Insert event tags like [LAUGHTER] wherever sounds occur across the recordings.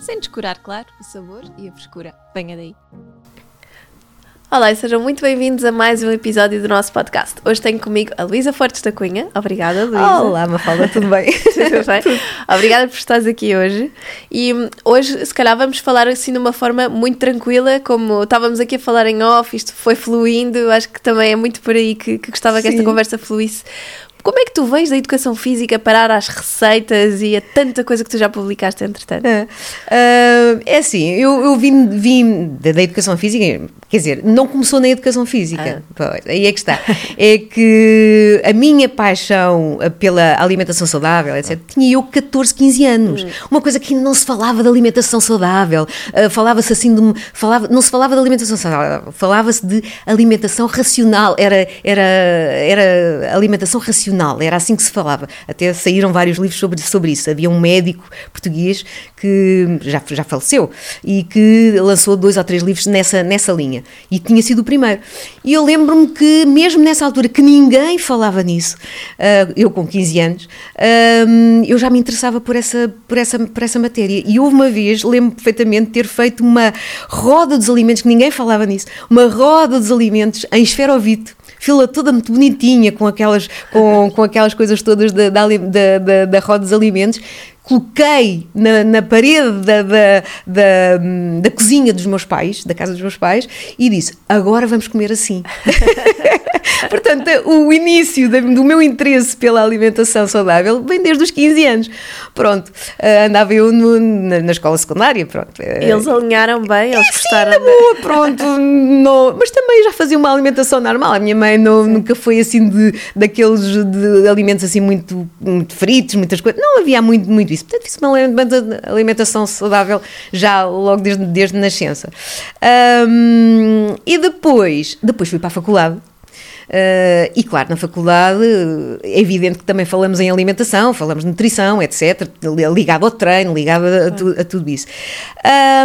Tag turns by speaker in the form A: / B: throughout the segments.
A: sem descurar, claro, o sabor e a frescura. Venha daí. Olá e sejam muito bem-vindos a mais um episódio do nosso podcast. Hoje tenho comigo a Luísa Fortes da Cunha. Obrigada, Luísa.
B: Olá, Mafalda, [LAUGHS] tudo bem?
A: tudo bem? Obrigada por estares aqui hoje. E hum, hoje, se calhar, vamos falar assim de uma forma muito tranquila, como estávamos aqui a falar em off, isto foi fluindo. Acho que também é muito por aí que, que gostava Sim. que esta conversa fluísse como é que tu vens da educação física parar às receitas e a tanta coisa que tu já publicaste entretanto?
B: É, uh, é assim, eu, eu vim, vim da, da, educação física, quer dizer, não começou na educação física, ah. aí é que está. é que a minha paixão pela alimentação saudável, etc., tinha eu 14, 15 anos. Hum. Uma coisa que não se falava de alimentação saudável, uh, falava-se assim de. Falava, não se falava de alimentação saudável, falava-se de alimentação racional, era, era, era alimentação racional era assim que se falava. Até saíram vários livros sobre, sobre isso. Havia um médico português que já, já faleceu e que lançou dois ou três livros nessa, nessa linha. E tinha sido o primeiro. E eu lembro-me que, mesmo nessa altura, que ninguém falava nisso, uh, eu com 15 anos, uh, eu já me interessava por essa, por, essa, por essa matéria. E houve uma vez, lembro perfeitamente, ter feito uma roda dos alimentos, que ninguém falava nisso, uma roda dos alimentos em esferovite fila toda muito bonitinha, com aquelas, com, com aquelas coisas todas da, da, da, da roda dos alimentos, coloquei na, na parede da, da, da, da, cozinha dos meus pais, da casa dos meus pais, e disse: Agora vamos comer assim. [LAUGHS] Portanto, o início do meu interesse pela alimentação saudável vem desde os 15 anos. Pronto, uh, andava eu no, na, na, escola secundária. Pronto. Uh,
A: eles alinharam bem, eles
B: é,
A: gostaram.
B: Sim, boa, pronto. no, mas também já fazia uma alimentação normal. A minha mãe não, nunca foi assim de, daqueles de alimentos assim muito, muito fritos, muitas coisas. Não havia muito, muito isso. Portanto, fiz uma alimentação saudável já logo desde, desde nascença. Um, e depois, depois fui para a faculdade Uh, e claro, na faculdade é evidente que também falamos em alimentação, falamos de nutrição, etc., ligado ao treino, ligado a, tu, a tudo isso.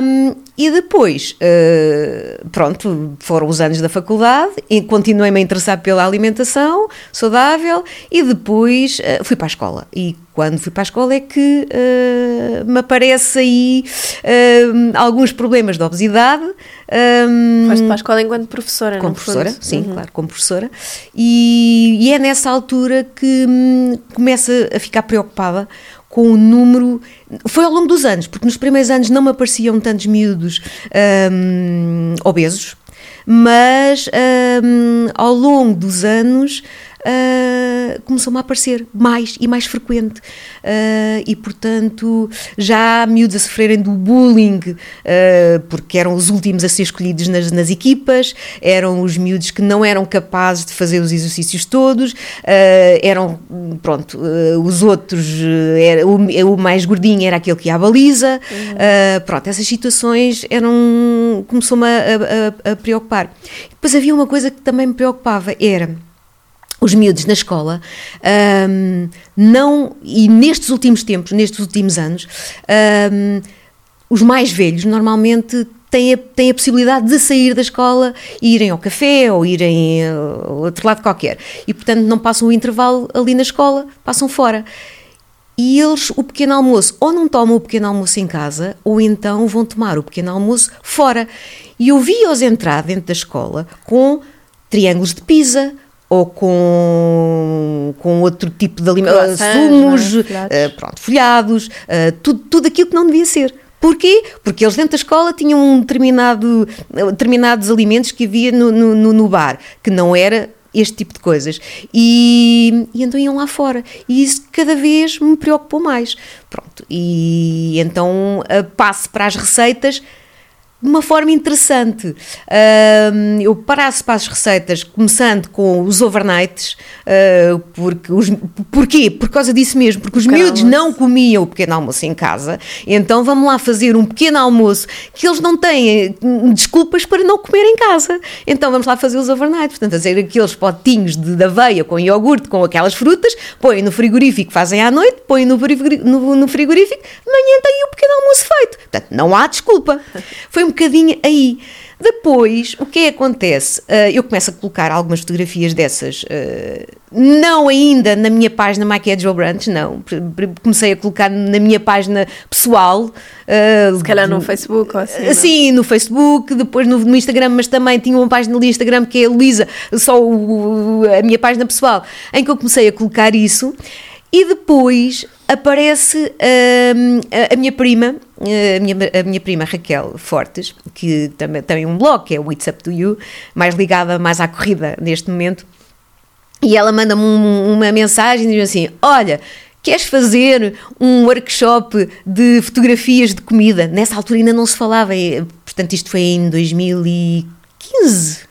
B: Um, e depois, uh, pronto, foram os anos da faculdade continuei-me a interessar pela alimentação saudável e depois uh, fui para a escola. E quando fui para a escola é que uh, me aparece aí uh, alguns problemas de obesidade.
A: Um, Foste para a escola enquanto professora,
B: Como professora, fundo. sim, uhum. claro, como professora. E, e, é nessa altura que hum, começo a ficar preocupada com o número. Foi ao longo dos anos, porque nos primeiros anos não me apareciam tantos miúdos um, obesos, mas um, ao longo dos anos uh, começou-me a aparecer mais e mais frequente. Uh, e, portanto, já há miúdos a sofrerem do bullying, uh, porque eram os últimos a ser escolhidos nas, nas, equipas, eram os miúdos que não eram capazes de fazer os exercícios todos, eram, pronto, os outros, era, o, o, mais gordinho era aquele que ia à baliza, uhum. pronto, essas situações eram, começou-me a, a, a preocupar. Depois havia uma coisa que também me preocupava, era os miúdos na escola um, não e nestes últimos tempos, nestes últimos anos, um, os mais velhos normalmente têm a, têm a possibilidade de sair da escola e irem ao café ou irem a outro lado qualquer. E, portanto, não passam o intervalo ali na escola, passam fora. E eles, o pequeno almoço, ou não tomam o pequeno almoço em casa, ou então vão tomar o pequeno almoço fora. E eu vi-os entrar dentro da escola com triângulos de pizza, ou com, com outro tipo de alimentos, sumos, uh, pronto, folhados, uh, tudo, tudo aquilo que não devia ser. Porquê? Porque eles dentro da escola tinham um determinado, determinados alimentos que havia no, no, no bar, que não era este tipo de coisas. E, e então iam lá fora. E isso cada vez me preocupou mais. Pronto. E então passo para as receitas de uma forma interessante. Uh, eu parasse para as receitas, começando com os overnights, uh, porque os, porquê? Por causa disso mesmo, porque os pequeno miúdos almoço. não comiam o pequeno almoço em casa, então vamos lá fazer um pequeno almoço que eles não têm hum, desculpas para não comer em casa. Então vamos lá fazer os overnights, portanto, fazer aqueles potinhos de, de aveia com iogurte, com aquelas frutas, põem no frigorífico, fazem à noite, põem no frigorífico, no, no frigorífico de manhã têm o pequeno almoço feito. Portanto, não há desculpa. Foi um bocadinho aí. Depois, o que é que acontece? Uh, eu começo a colocar algumas fotografias dessas, uh, não ainda na minha página My Casual Branch, não. Comecei a colocar na minha página pessoal.
A: Uh, Se calhar no Facebook ou assim.
B: Sim, no Facebook, depois no, no, Instagram, mas também tinha uma página no Instagram que é a Luísa, só o, a minha página pessoal, em que eu comecei a colocar isso. E depois aparece uh, a, a, minha prima, uh, a, minha, a minha prima Raquel Fortes, que também tem um blog, que é o It's Up To You, mais ligada mais à corrida neste momento, e ela manda-me um, uma mensagem e diz assim, olha, queres fazer um workshop de fotografias de comida? Nessa altura ainda não se falava, portanto isto foi em 2015,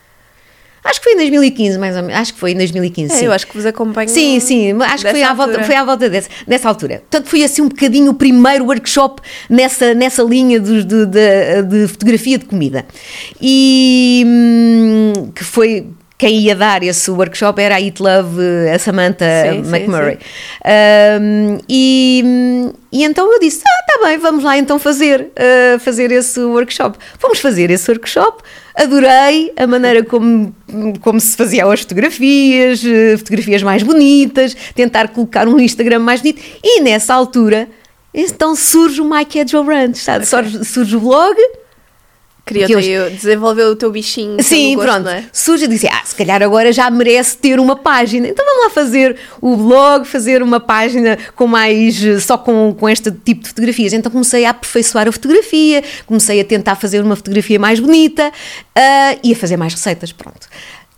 B: Acho que foi em 2015, mais ou menos. Acho que foi em 2015. É, sim.
A: Eu acho que vos acompanho.
B: Sim, sim. Acho que foi à, volta, foi à volta desse, dessa altura. Portanto, foi assim um bocadinho o primeiro workshop nessa, nessa linha de, de, de, de fotografia de comida. E hum, que foi quem ia dar esse workshop era a Eat Love, a Samantha sim, McMurray. Sim. Um, e, e então eu disse: Ah, tá bem, vamos lá então fazer, uh, fazer esse workshop. Vamos fazer esse workshop. Adorei a maneira como, como se faziam as fotografias, uh, fotografias mais bonitas, tentar colocar um Instagram mais bonito. E nessa altura, então surge o My Casual Ranch, sabe? Okay. Surge o blog
A: Criou eu... desenvolveu o teu bichinho.
B: Sim,
A: gosto,
B: pronto.
A: É?
B: Surge e disse: Ah, se calhar agora já merece ter uma página. Então vamos lá fazer o blog, fazer uma página com mais. só com, com este tipo de fotografias. Então comecei a aperfeiçoar a fotografia, comecei a tentar fazer uma fotografia mais bonita uh, e a fazer mais receitas. Pronto.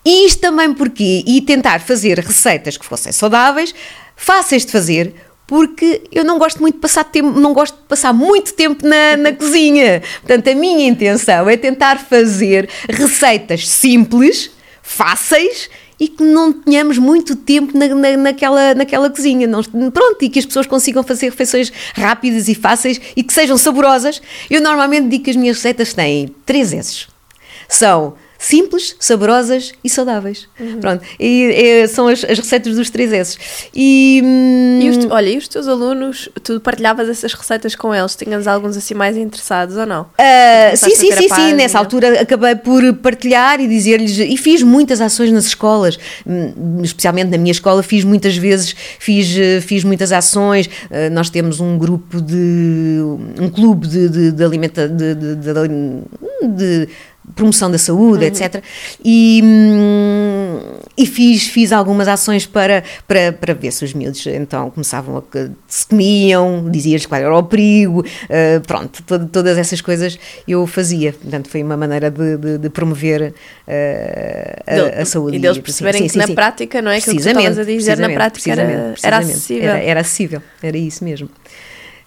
B: E isto também porque, e tentar fazer receitas que fossem saudáveis, fáceis de fazer, porque eu não gosto muito de passar tempo, não gosto de passar muito tempo na, na [LAUGHS] cozinha. Portanto, a minha intenção é tentar fazer receitas simples, fáceis e que não tenhamos muito tempo na, na, naquela, naquela cozinha. Não, pronto, e que as pessoas consigam fazer refeições rápidas e fáceis e que sejam saborosas. Eu normalmente digo que as minhas receitas têm três S's. São simples, saborosas e saudáveis. Uhum. Pronto, e, e, são as, as, receitas dos três S.
A: E, hum, e os, olha, e os teus alunos, tu partilhavas essas receitas com eles? Tinhas alguns assim mais interessados ou não?
B: Uh, sim, sim, sim, sim. Nessa altura acabei por partilhar e dizer-lhes, e fiz muitas ações nas escolas, hum, especialmente na minha escola, fiz muitas vezes, fiz, fiz muitas ações. Uh, nós temos um grupo de, um clube de, de, de alimentação, de, de, de promoção da saúde, uhum. etc. E, hum, e fiz, fiz algumas ações para, para, para ver se os miúdos então começavam a se comiam, dizia-lhes qual era o perigo, uh, pronto, todo, todas essas coisas eu fazia. Portanto, foi uma maneira de, de, de promover uh, a, a, saúde.
A: E deles perceberem sim, que sim, na sim. prática, não é? Que tu estavas a dizer, na prática era, era acessível.
B: Era, era acessível, era isso mesmo.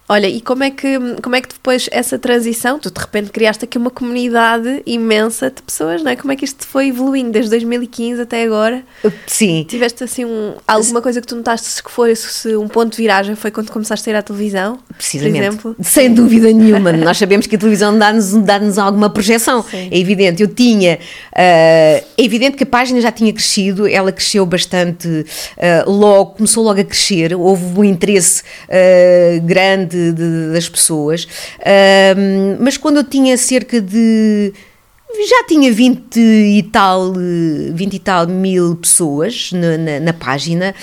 A: Olha, e como é que como é que depois essa transição, tu de repente criaste aqui uma comunidade imensa de pessoas, não é? Como é que isto foi evoluindo desde 2015 até agora?
B: Sim.
A: Tiveste assim um, alguma coisa que tu notaste que foi se um ponto de viragem foi quando começaste a ir à televisão?
B: Precisamente. Por exemplo? Sem dúvida nenhuma. Nós sabemos que a televisão dá-nos dá alguma projeção. Sim. É evidente. Eu tinha. Uh, é evidente que a página já tinha crescido, ela cresceu bastante uh, logo, começou logo a crescer, houve um interesse uh, grande de, de, das pessoas, um, mas quando eu tinha cerca de já tinha 20 e tal, 20 e tal mil pessoas na, na, na página.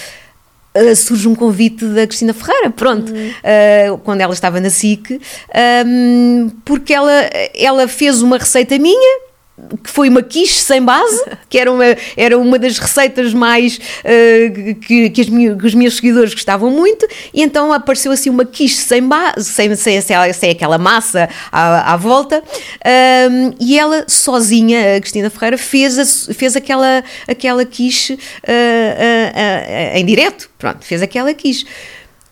B: Uh, surge um convite da Cristina Ferreira, pronto, uhum. uh, quando ela estava na SIC, um, porque ela, ela fez uma receita minha, que foi uma quiche sem base, que era uma, era uma das receitas mais uh, que, que, que, os meus seguidores gostavam muito, e então apareceu assim uma quiche sem base, sem, sem, sem, sem aquela massa à, à volta, um, e ela sozinha, a Cristina Ferreira, fez, a, fez aquela, aquela quiche uh, uh, em direto, pronto, fez aquela quiche.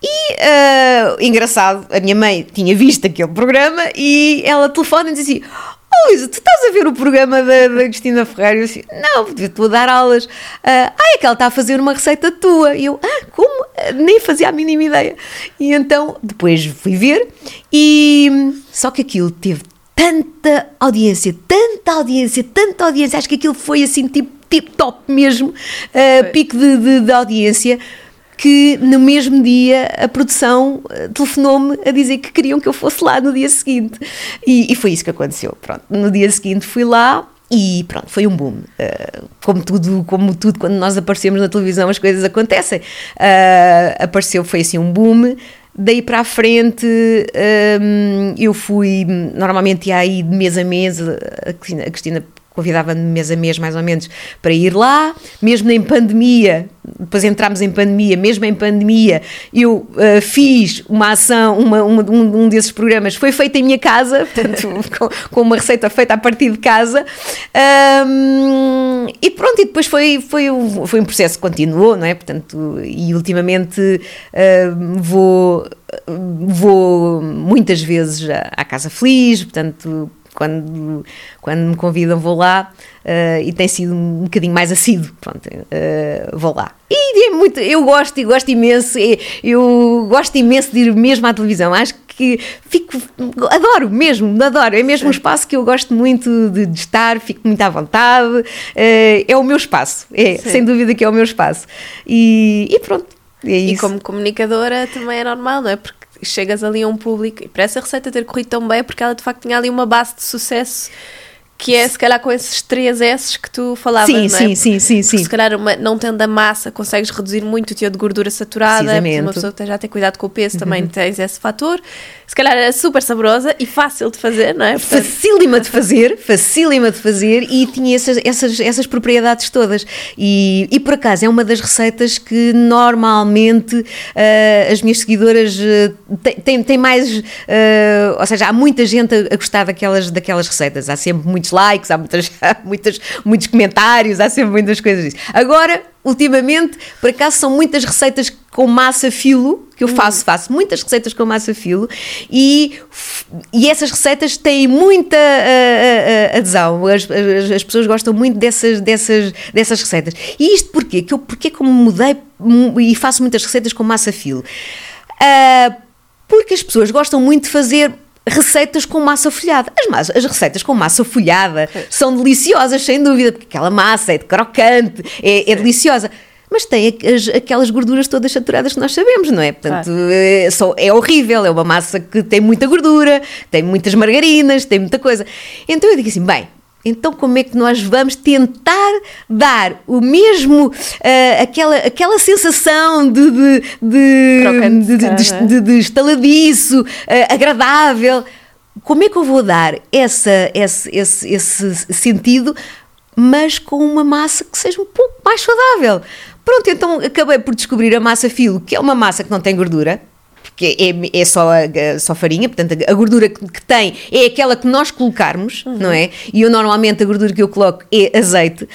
B: E, engraçado, a minha mãe tinha visto aquele programa e ela telefona e dizia assim, oh Luísa, tu estás a ver o programa da, da Cristina Ferreira? Eu assim, não, estou a dar aulas. Ah, é que ela está a fazer uma receita tua. E eu, ah, como? Nem fazia a mínima ideia. E então, depois fui ver e... Só que aquilo teve tanta audiência, tanta audiência, tanta audiência. Acho que aquilo foi assim, tipo, tip top mesmo, uh, pico de, de, de audiência que no mesmo dia a produção eh, telefonou-me a dizer que queriam que eu fosse lá no dia seguinte. E, e, foi isso que aconteceu. Pronto, no dia seguinte fui lá. E pronto, foi um boom. Uh, como tudo, como tudo, quando nós aparecemos na televisão, as coisas acontecem. Uh, apareceu, foi assim um boom. Daí para a frente, um, eu fui, normalmente ia aí de mês a mês, a Cristina, a Cristina convidava-me mês a mês, mais ou menos, para ir lá, mesmo em pandemia, depois entramos em pandemia, mesmo em pandemia, eu uh, fiz uma ação, uma, uma, um, um, desses programas foi feito em minha casa, [LAUGHS] portanto, com, com, uma receita feita a partir de casa, um, e pronto, e depois foi, foi, foi um processo que continuou, não é? Portanto, e ultimamente uh, vou, vou muitas vezes à, à Casa Feliz, portanto, quando, quando me convidam vou lá uh, e tem sido um bocadinho mais assíduo, pronto, uh, vou lá. E é muito, eu gosto e gosto imenso, eu gosto imenso de ir mesmo à televisão, acho que fico, adoro mesmo, adoro, é mesmo um espaço que eu gosto muito de, de estar, fico muito à vontade, uh, é o meu espaço, é, Sim. sem dúvida que é o meu espaço. E, e pronto, é
A: e como comunicadora também é normal, não é? Porque chegas ali a um público e para essa receita ter corrido tão bem é porque ela de facto tinha ali uma base de sucesso que é se calhar com esses três S que tu falavas,
B: sim,
A: não é?
B: Sim, sim, sim, sim.
A: Se calhar uma, não tendo a massa consegues reduzir muito o teor de gordura saturada, uma pessoa que já tem cuidado com o peso uhum. também tens esse fator. Se calhar é super saborosa e fácil de fazer, não é?
B: Portanto... Facílima de fazer, facílima de fazer e tinha essas, essas, essas propriedades todas. E, e por acaso é uma das receitas que normalmente uh, as minhas seguidoras uh, têm, têm mais, uh, ou seja, há muita gente a, a gostar daquelas, daquelas receitas, há sempre muitos likes, há, muitas, [LAUGHS] há muitos comentários, há sempre muitas coisas disso. Agora, ultimamente, por acaso, são muitas receitas com massa filo que eu hum. faço, faço muitas receitas com massa filo e, e essas receitas têm muita uh, uh, adesão. As, as, as, pessoas gostam muito dessas, dessas, dessas receitas. E isto porquê? Que eu, porque como mudei e faço muitas receitas com massa filo? Uh, porque as pessoas gostam muito de fazer receitas com massa folhada. As, massa, as receitas com massa folhada são deliciosas, sem dúvida, porque aquela massa é de crocante, é, é deliciosa. Mas tem as, aquelas gorduras todas saturadas que nós sabemos, não é? Portanto, claro. é, só, é horrível. É uma massa que tem muita gordura, tem muitas margarinas, tem muita coisa. Então eu digo assim: bem, então, como é que nós vamos tentar dar o mesmo, uh, aquela, aquela sensação de, de, de, de, de, de estaladiço, uh, agradável? Como é que eu vou dar essa, esse, esse, esse sentido, mas com uma massa que seja um pouco mais saudável? Pronto, então acabei por descobrir a massa filo, que é uma massa que não tem gordura, que é, é só, a, só farinha, portanto a gordura que, que, tem é aquela que nós colocarmos, uhum. não é? E eu normalmente a gordura que eu coloco é azeite.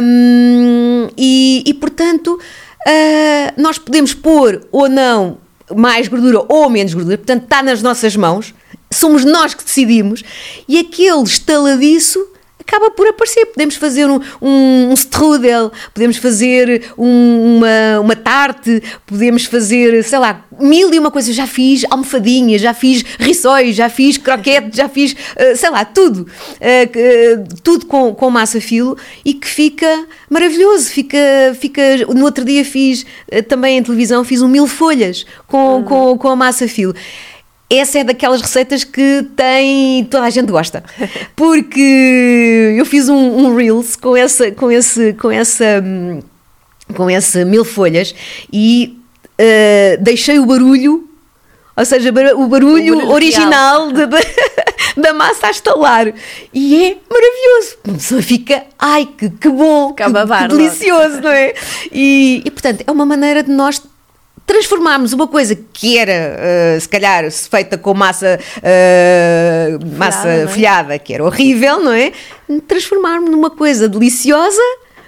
B: Um, e, e, portanto uh, nós podemos pôr ou não mais gordura ou menos gordura, portanto está nas nossas mãos, somos nós que decidimos, e aquele estaladiço acaba por aparecer. Podemos fazer um, um, um strudel, podemos fazer um, uma, uma tarte, podemos fazer, sei lá, mil e uma coisas. Já fiz almofadinhas, já fiz rissóis, já fiz croquete, já fiz, uh, sei lá, tudo. Uh, uh, tudo com, com massa filo e que fica maravilhoso. Fica, fica, no outro dia fiz, também em televisão, fiz um mil folhas com, uhum. com, com a massa filo essa é daquelas receitas que tem toda a gente gosta porque eu fiz um, um reels com essa com esse com essa com esse mil folhas e uh, deixei o barulho ou seja, o barulho, o barulho original de, [LAUGHS] de, da massa a estalar. E é maravilhoso. A pessoa fica, ai, que, que bom, que, que delicioso, não é? E, e, portanto, é uma maneira de nós transformarmos uma coisa que era, uh, se calhar, feita com massa, uh, massa folhada, é? folhada, que era horrível, não é? Transformarmos numa coisa deliciosa,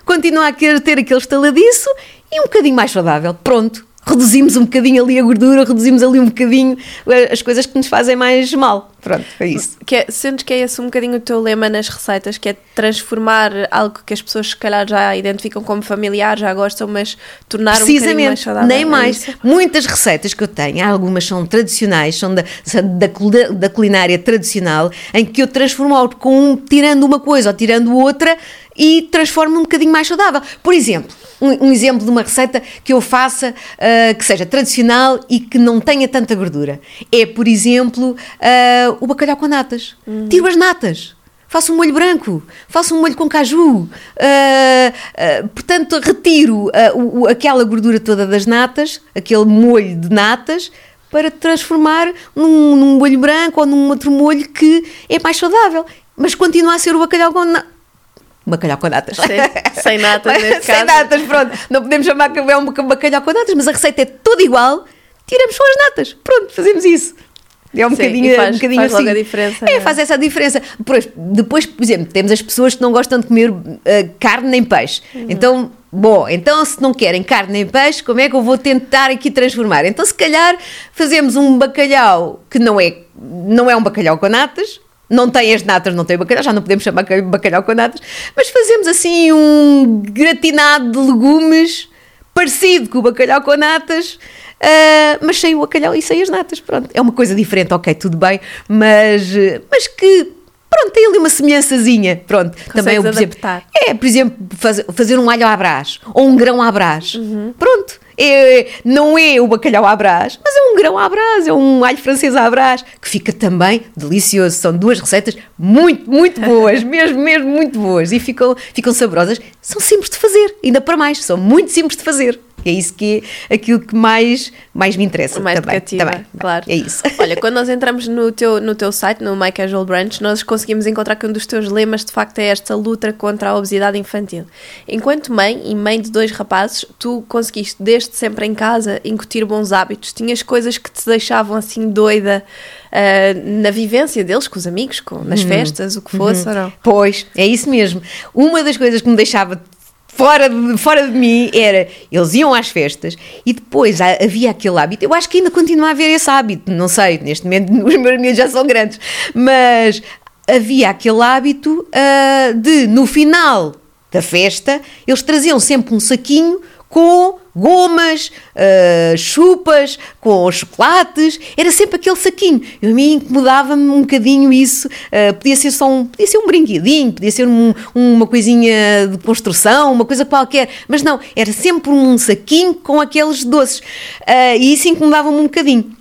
B: continuar a querer ter aquele estaladiço e um bocadinho mais saudável. Pronto. Reduzimos um bocadinho ali a gordura, reduzimos ali um bocadinho eh, as coisas que nos fazem mais mal. Pronto, é isso.
A: Que é, sentes que é esse um bocadinho o teu lema nas receitas, que é transformar algo que as pessoas se calhar já identificam como familiar, já gostam, mas tornar um bocadinho mais saudável.
B: nem é mais. É Muitas receitas que eu tenho, algumas são tradicionais, são da, da, da culinária tradicional, em que eu transformo algo com tirando uma coisa ou tirando outra e transformo um bocadinho mais saudável. Por exemplo, um, um exemplo de uma receita que eu faça uh, que seja tradicional e que não tenha tanta gordura. É, por exemplo, uh, o bacalhau com natas. Uhum. Tiro as natas. Faço um molho branco, faço um molho com caju, uh, portanto, retiro o, aquela gordura toda das natas, aquele molho de natas, para transformar num, num molho branco ou num outro molho que é mais saudável. Mas continua a ser o bacalhau com bacalhau com natas.
A: Sim, sem natas, neste
B: Sem
A: caso.
B: natas, pronto. Não podemos chamar que é um bacalhau com natas, mas a receita é toda igual. Tiramos só as natas. Pronto, fazemos isso. É um
A: Sim,
B: bocadinho,
A: faz,
B: um bocadinho
A: faz
B: assim.
A: a diferença.
B: É, faz essa diferença. Depois, depois, por exemplo, temos as pessoas que não gostam de comer uh, carne nem peixe. Uhum. Então, bom, então se não querem carne nem peixe, como é que eu vou tentar aqui transformar? Então, se calhar, fazemos um bacalhau que não é, não é um bacalhau com natas, não tem as natas, não tem bacalhau, já não podemos chamar bacalhau com natas, mas fazemos assim um gratinado de legumes parecido com o bacalhau com natas, uh, mas sem o bacalhau e sem as natas. Pronto, é uma coisa diferente, ok, tudo bem, mas, mas que pronto, tem ali uma semelhançazinha, pronto.
A: Consegues também, por exemplo,
B: é, por exemplo, faz, fazer um alho à brás ou um grão à brás. Uhum. Pronto, é, não é o bacalhau à brás, mas é um grão à brás, é um alho francês à brás, que fica também delicioso. São duas receitas muito, muito boas, [LAUGHS] mesmo, mesmo muito boas e ficam, ficam saborosas. São simples de fazer, ainda para mais, são muito simples de fazer. É isso que é aquilo que mais, mais me interessa.
A: Mais
B: também,
A: cativa,
B: também.
A: claro.
B: É isso. [LAUGHS]
A: Olha, quando nós entramos no teu, no teu site, no My Casual Branch, nós conseguimos encontrar que um dos teus lemas de facto é esta luta contra a obesidade infantil. Enquanto mãe e mãe de dois rapazes, tu conseguiste desde sempre em casa incutir bons hábitos. Tinhas coisas que te deixavam assim doida uh, na vivência deles, com os amigos, com, nas uhum. festas, o que fosse, uhum. ou não?
B: Pois, é isso mesmo. Uma das coisas que me deixava fora de, fora de mim era eles iam às festas e depois havia aquele hábito. Eu acho que ainda continua a haver esse hábito, não sei, neste momento [LAUGHS] os meus miúdos já são grandes, mas havia aquele hábito uh, de no final da festa eles traziam sempre um saquinho com gomas, uh, chupas, com chocolates, era sempre aquele saquinho. Eu, a mim incomodava-me um bocadinho isso. Uh, podia ser só um, podia ser um brinquedinho, podia ser um, uma coisinha de construção, uma coisa qualquer, mas não, era sempre um saquinho com aqueles doces. Uh, e isso incomodava-me um bocadinho.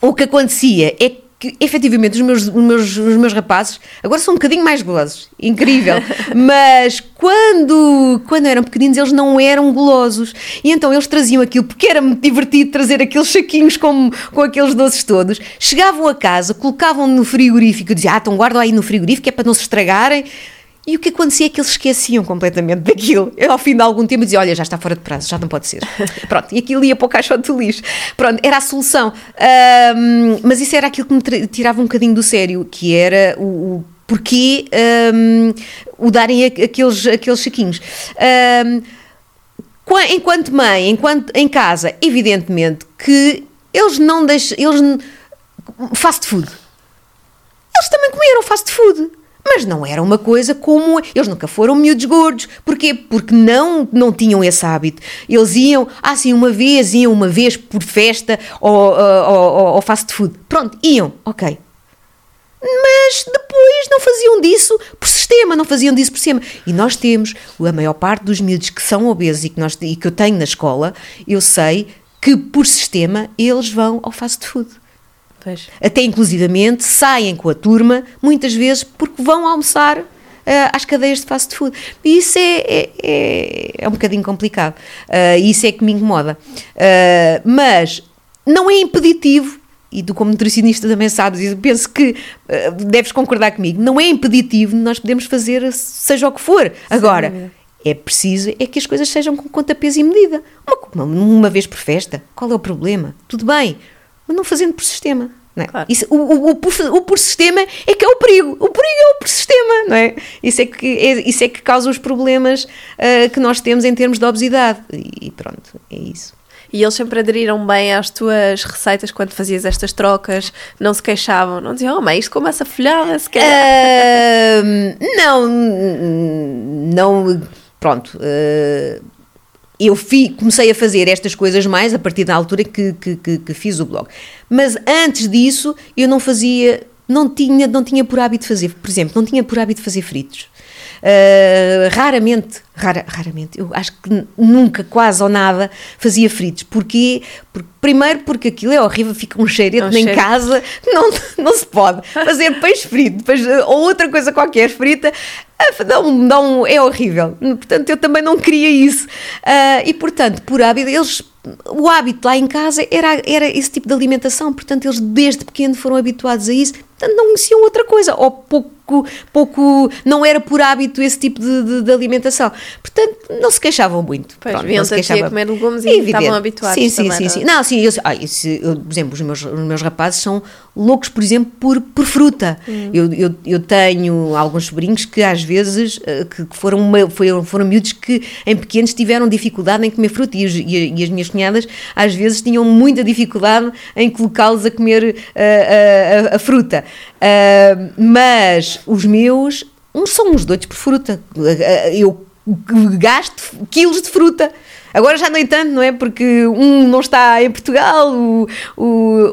B: O que acontecia é que que efetivamente os meus, os, meus, os meus rapazes agora são um bocadinho mais golosos, incrível, [LAUGHS] mas quando, quando eram pequeninos eles não eram golosos e então eles traziam aquilo porque era muito divertido trazer aqueles saquinhos com, com aqueles doces todos, chegavam a casa, colocavam no frigorífico, diziam, ah, então guardam aí no frigorífico é para não se estragarem e o que acontecia é que eles esqueciam completamente daquilo. Eu, ao fim de algum tempo, dizia: Olha, já está fora de prazo, já não pode ser. [LAUGHS] Pronto, e aquilo ia para o caixote do lixo. Pronto, era a solução. Um, mas isso era aquilo que me tirava um bocadinho do sério, que era o, o porquê um, o darem aqueles, aqueles saquinhos. Um, enquanto mãe, enquanto em casa, evidentemente que eles não deixam. Eles, fast food. Eles também comeram fast food mas não era uma coisa como. Eles nunca foram miúdos gordos. Porquê? Porque não, não tinham esse hábito. Eles iam, assim, uma vez, iam uma vez por festa ou, ou, ou fast food. Pronto, iam, ok. Mas depois não faziam disso por sistema, não faziam disso por sistema. E nós temos, a maior parte dos miúdos que são obesos e que, nós, e que eu tenho na escola, eu sei que por sistema eles vão ao fast food. Pois. Até inclusivamente saem com a turma, muitas vezes porque vão almoçar uh, às cadeias de fast food. E isso é, é, é, é um bocadinho complicado. Uh, isso é que me incomoda. Uh, mas não é impeditivo e tu como nutricionista também sabes, e penso que uh, deves concordar comigo, não é impeditivo, nós podemos fazer seja o que for. Agora, Sim. é preciso é que as coisas sejam com conta, peso e medida. Uma, uma vez por festa, qual é o problema? Tudo bem, mas não fazendo por sistema. Não é? claro. Isso, o, o, o, por, o por sistema é que é o perigo. O perigo é o por sistema, não é? Isso é que, é, isso é que causa os problemas uh, que nós temos em termos de obesidade. E, pronto, é isso.
A: E eles sempre aderiram bem às tuas receitas quando fazias estas trocas? Não se queixavam? Não diziam, oh mãe, isto como essa folhada, se
B: calhar... Uh, não, não, pronto... Uh, eu fi, comecei a fazer estas coisas mais a partir da altura que, que, que, que, fiz o blog. Mas antes disso, eu não fazia, não tinha, não tinha por hábito fazer, por exemplo, não tinha por hábito fazer fritos. Uh, raramente, rara, raramente, eu acho que nunca, quase ou nada, fazia fritos. Porquê? Porque, primeiro porque aquilo é horrível, fica um cheirete é um em casa, não, não se pode fazer peixe frito, depois, ou outra coisa qualquer frita, não, não, é horrível. Portanto, eu também não queria isso. Uh, e, portanto, por hábito, eles o hábito lá em casa era, era esse tipo de alimentação, portanto, eles desde pequeno foram habituados a isso, não conheciam outra coisa, ou pouco, pouco não era por hábito esse tipo de, de, de alimentação. Portanto, não se queixavam muito.
A: Pois, Pronto, não se queixavam. a comer legumes e Evidente. estavam habituados
B: sim, sim,
A: também,
B: sim, sim. Não, sim, eu, ah, isso, eu, por exemplo, os meus, os meus rapazes são loucos, por exemplo, por, por fruta. Hum. Eu, eu, eu tenho alguns sobrinhos que às vezes eh, que, foram, foram, foram miúdos que em pequenos tiveram dificuldade em comer fruta e, e, e as minhas cunhadas às vezes tinham muita dificuldade em colocá-los a comer uh, a, a, fruta. Uh, mas os meus uns são uns doidos por fruta. Eu gasto quilos de fruta. Agora já nem tanto, não é? Porque um não está em Portugal, o, o,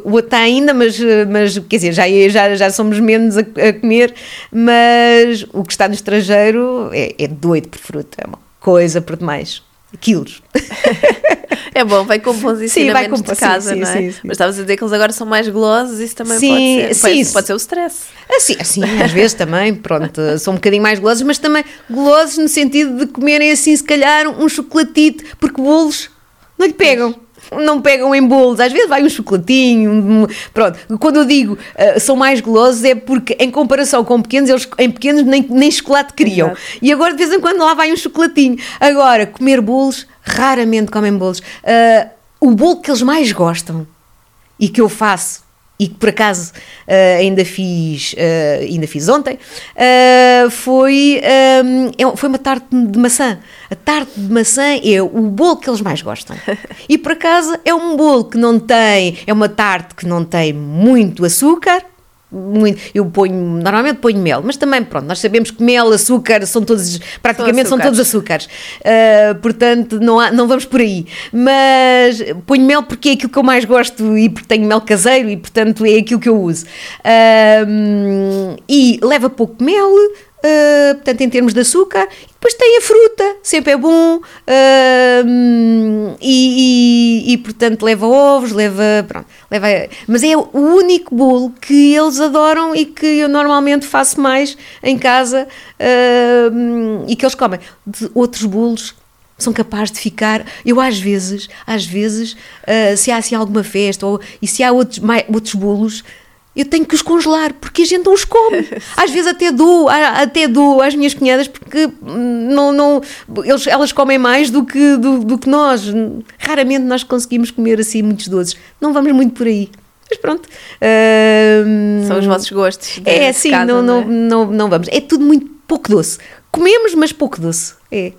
B: o outro está ainda, mas, mas quer dizer, já, já, já somos menos a, a comer, mas o que está no estrangeiro é, é doido por fruta, é uma coisa por demais. Quilos. [LAUGHS]
A: É bom, vai com bons ensinamentos sim, vai com, de casa, sim, não é? Sim, sim, Mas estavas a dizer que eles agora são mais golosos, isso também sim, pode ser. Sim, pode, ser o stress.
B: Assim, assim, às vezes também, pronto, são um bocadinho mais golosos, mas também golosos no sentido de comerem assim, se calhar, um chocolatito, porque bolos não lhe pegam não pegam em bolos, às vezes vai um chocolatinho, um, pronto. Quando eu digo uh, são mais golosos é porque em comparação com pequenos, eles em pequenos nem, nem chocolate queriam. Exato. E agora de vez em quando lá vai um chocolatinho. Agora, comer bolos, raramente comem bolos. Uh, o bolo que eles mais gostam e que eu faço e que por acaso uh, ainda fiz uh, ainda fiz ontem uh, foi um, foi uma tarte de maçã. A tarte de maçã é o bolo que eles mais gostam. [LAUGHS] E por acaso é um bolo que não tem é uma tarte que não tem muito açúcar muito, eu ponho, normalmente ponho mel, mas também, pronto, nós sabemos que mel, açúcar, são todos, praticamente são, são todos açúcares, uh, portanto não, há, não vamos por aí, mas ponho mel porque é aquilo que eu mais gosto e porque tenho mel caseiro e portanto é aquilo que eu uso. Uh, e leva pouco mel, Uh, portanto, em termos de açúcar, e depois tem a fruta, sempre é bom, uh, e, e, e, portanto leva ovos, leva, pronto, leva, mas é o único bolo que eles adoram e que eu normalmente faço mais em casa uh, e que eles comem. De outros bolos são capazes de ficar. Eu às vezes, às vezes, se há assim alguma festa ou e se há outros, mais, outros bolos eu tenho que os congelar, porque a gente não os come. [LAUGHS] Às vezes até dou, até dou às minhas cunhadas, porque não, não, eles, elas comem mais do que, do, do que nós. Raramente nós conseguimos comer assim muitos doces. Não vamos muito por aí. Mas pronto.
A: Uh, São os vossos gostos.
B: É, sim, casa, não, não, é? não, não vamos. É tudo muito pouco doce. Comemos, mas pouco doce. É.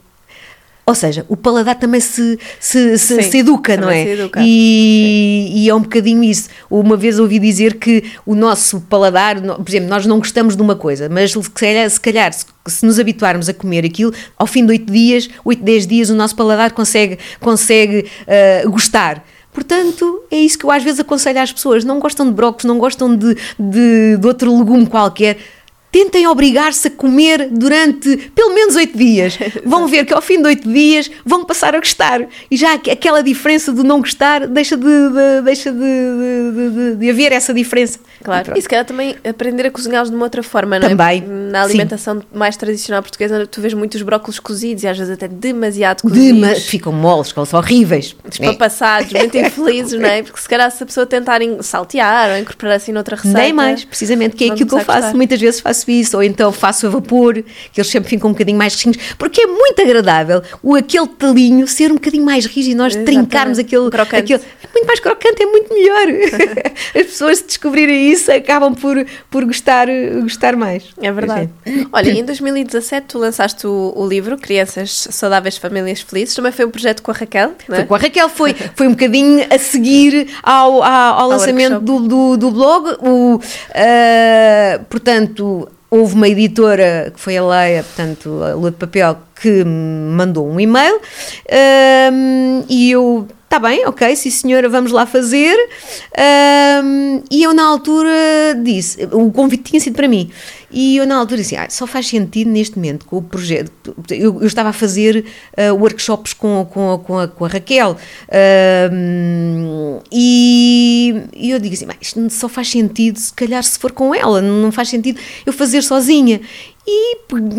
B: Ou seja, o paladar também se, se, se, Sim, se educa, não é? Educa. E, e, é um bocadinho isso. Uma vez ouvi dizer que o nosso paladar, por exemplo, nós não gostamos de uma coisa, mas se calhar, se, calhar, se nos habituarmos a comer aquilo, ao fim de 8 dias, 8, 10 dias, o nosso paladar consegue, consegue uh, gostar. Portanto, é isso que eu às vezes aconselho às pessoas. Não gostam de brócolis, não gostam de, de, de outro legume qualquer tentem obrigar-se a comer durante pelo menos oito dias. [LAUGHS] Vão ver que ao fim de oito dias vão passar a gostar. E já aquela diferença de não gostar deixa de, de deixa de, de, de, haver essa diferença.
A: Claro. E, se calhar também aprender a cozinhá-los de uma outra forma, não é?
B: Também.
A: Na alimentação Sim. mais tradicional portuguesa, tu vês muitos brócolos cozidos e às vezes até demasiado cozidos. Dema
B: ficam moles, são horríveis.
A: Despapassados, é. muito infelizes, não é? [LAUGHS] Porque se calhar se a pessoa tentar saltear ou incorporar assim noutra receita.
B: Nem mais, precisamente, que é aquilo que eu faço. Muitas vezes faço faço isso, ou então faço a vapor, que eles sempre ficam um bocadinho mais rígidos, porque é muito agradável o aquele talinho ser um bocadinho mais rígido e nós Exatamente. trincarmos aquele, aquele. É muito mais crocante, é muito melhor. [LAUGHS] As pessoas, se descobrirem isso, acabam por, por gostar, gostar mais.
A: É verdade. Exato. Olha, em 2017 tu lançaste o, o, livro Crianças Saudáveis, Famílias Felizes. Também foi um projeto com a Raquel,
B: não é? Foi com a Raquel, foi, foi um bocadinho a seguir ao, ao, ao lançamento do, do, do, blog. O, uh, portanto, houve uma editora, que foi a Leia, portanto, a Lua de Papel, que mandou um e-mail uh, e eu está bem, ok, sim senhora, vamos lá fazer. Um, e eu na altura disse, o convite tinha sido para mim, e eu na altura disse, ah, só faz sentido neste momento com o projeto. Eu, eu estava a fazer uh, workshops com, com, com, a, com a Raquel, um, e, e, eu digo assim, mas isto só faz sentido se calhar se for com ela, não faz sentido eu fazer sozinha. E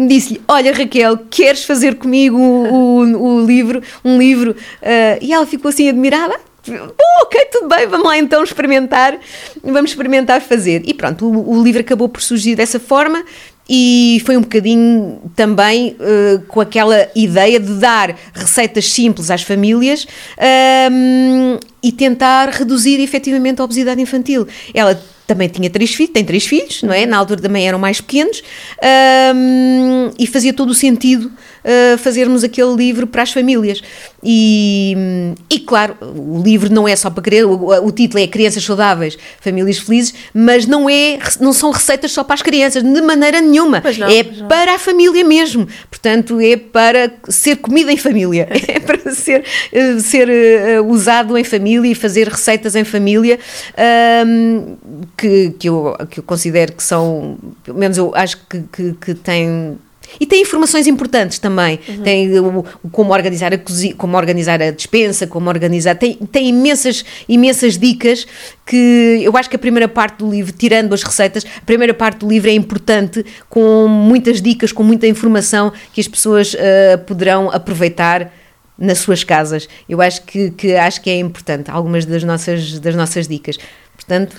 B: disse-lhe: Olha, Raquel, queres fazer comigo o, o, livro, um livro? Uh, e ela ficou assim admirada. Oh, ok, tudo bem, vamos lá então experimentar, vamos experimentar fazer. E pronto, o, o livro acabou por surgir dessa forma e foi um bocadinho também uh, com aquela ideia de dar receitas simples às famílias um, ehm, e tentar reduzir efetivamente a obesidade infantil. Ela também tinha três filhos, tem três filhos, não é? Na altura também eram mais pequenos um, e fazia todo o sentido uh, fazermos aquele livro para as famílias. E, e claro, o livro não é só para querer, o, o, título é Crianças Saudáveis, Famílias Felizes, mas não, é, não são receitas só para as crianças, de maneira nenhuma. Não, é para a família mesmo. Portanto, é para ser comida em família, [LAUGHS] é para ser, uh, ser uh, usado em família e fazer receitas em família. Um, que, que, eu, que eu considero que são, pelo menos eu acho que, que, que têm e tem informações importantes também. Uhum. Tem o, como organizar a cozinha, como organizar a despensa, como organizar. Tem, tem imensas, imensas dicas que eu acho que a primeira parte do livro, tirando as receitas, a primeira parte do livro é importante, com muitas dicas, com muita informação que as pessoas uh, poderão aproveitar nas suas casas. Eu acho que, que acho que é importante algumas das nossas, das nossas dicas. Portanto,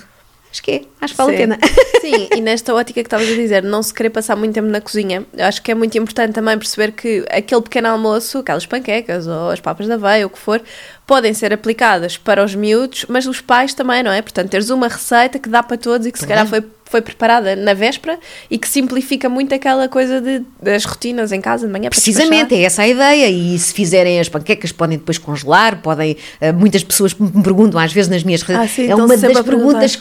B: acho que é, acho que vale a pena. [LAUGHS]
A: Sim, e nesta ótica que estavas a dizer, não se querer passar muito tempo na cozinha, acho que é muito importante também perceber que aquele pequeno almoço, aquelas panquecas ou as papas da aveia, o que for, podem ser aplicadas para os miúdos, mas os pais também, não é? Portanto, teres uma receita que dá para todos e que se calhar foi foi preparada na véspera e que simplifica muito aquela coisa de, das rotinas em casa de manhã.
B: Precisamente, é essa a ideia. E se fizerem as panquecas, podem depois congelar, podem. Uh, muitas pessoas me perguntam, às vezes nas minhas redes. Ah, sim, é uma das perguntas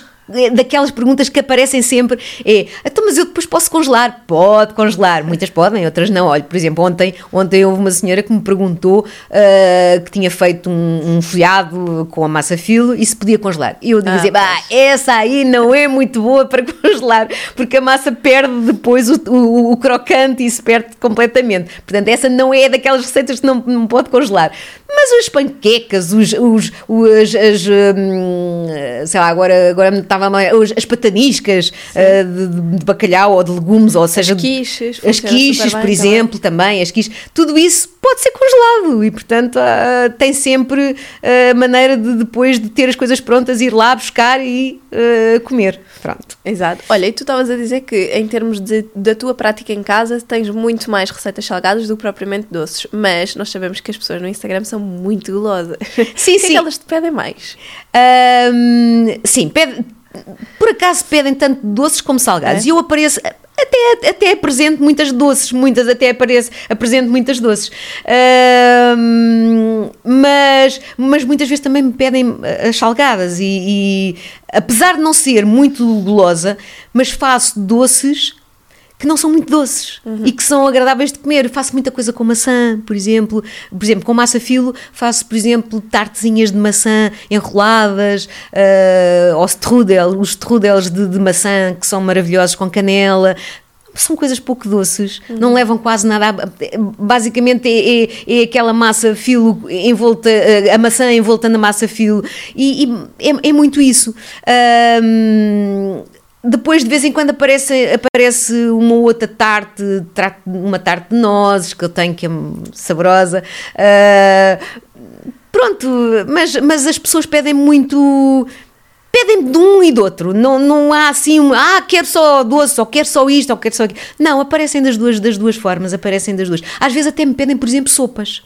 B: daquelas perguntas que aparecem sempre é, então mas eu depois posso congelar? Pode congelar, muitas podem, outras não. Olha, por exemplo, ontem, ontem houve uma senhora que me perguntou uh, que tinha feito um, um folhado com a massa filo e se podia congelar. E eu dizia, ah, essa aí não é muito boa para [LAUGHS] congelar, porque a massa perde depois o, o, o, crocante e se perde completamente. Portanto, essa não é daquelas receitas que não, não pode congelar. Mas as panquecas, os, os, os as, hum, sei lá, agora, agora estava as pataniscas uh, de, de, bacalhau ou de legumes, ou seja,
A: as quiches,
B: as quiches por exemplo, também. também, as quiches, tudo isso pode ser congelado e, portanto, uh, tem sempre a uh, maneira de depois de ter as coisas prontas, ir lá buscar e uh, comer. Pronto.
A: Exato. Olha, e tu estavas a dizer que, em termos de, da tua prática em casa, tens muito mais receitas salgadas do que propriamente doces, mas nós sabemos que as pessoas no Instagram são muito gulosas.
B: Sim, [LAUGHS]
A: o que
B: sim.
A: É que elas te pedem mais?
B: Um, sim, pede, por acaso pedem tanto doces como salgados é? e eu apareço até, até apresento muitas doces, muitas até apareço, apresento muitas doces. Uh, mas, mas muitas vezes também me pedem as salgadas e, e apesar de não ser muito gulosa, mas faço doces que não são muito doces uhum. e que são agradáveis de comer. faço muita coisa com maçã, por exemplo. Por exemplo, com massa filo, faço, por exemplo, tartezinhas de maçã enroladas, uh, ou strudel, os strudels de, de maçã que são maravilhosos com canela são coisas pouco doces, uhum. não levam quase nada. Basicamente é, é, é, aquela massa filo envolta, eh, a maçã envolta na massa filo, e, e é, é, muito isso. Depois de vez em quando aparece, aparece uma outra tarte, uma tarte de nozes que eu tenho que é saborosa. Uh, pronto, mas, mas as pessoas pedem muito. Pedem de um e do outro, não, não há assim ah, quero só doce, ou quero só isto, ou quero só aquilo. Não, aparecem das duas, das duas formas, aparecem das duas. Às vezes até me pedem, por exemplo, sopas.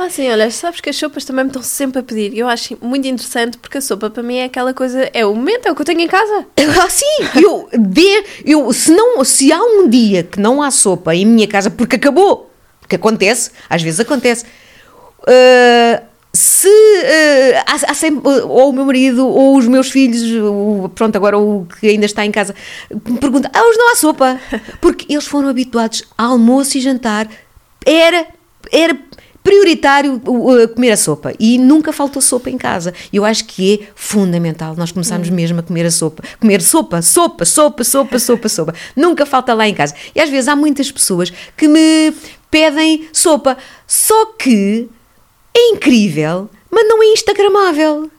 A: Ah, sim, olha, sabes que as sopas também me estão sempre a pedir. Eu acho muito interessante porque a sopa para mim é aquela coisa, é o momento, é o que eu tenho em casa. [LAUGHS]
B: Ah, sim, eu, de, eu se, não, se há um dia que não há sopa em minha casa, porque acabou, porque acontece, às vezes acontece, uh, se uh, há, há, sempre, ou o meu marido ou os meus filhos, o, pronto, agora o que ainda está em casa, me pergunta: ah, hoje não há sopa? [LAUGHS] Porque eles foram habituados a almoço e jantar, era, era prioritário comer a sopa e nunca faltou sopa em casa. Eu acho que é fundamental nós começarmos hum. mesmo a comer a sopa. Comer sopa, sopa, sopa, sopa, sopa, sopa. Nunca falta lá em casa. E às vezes há muitas pessoas que me pedem sopa, só que é incrível, mas não é instagramável.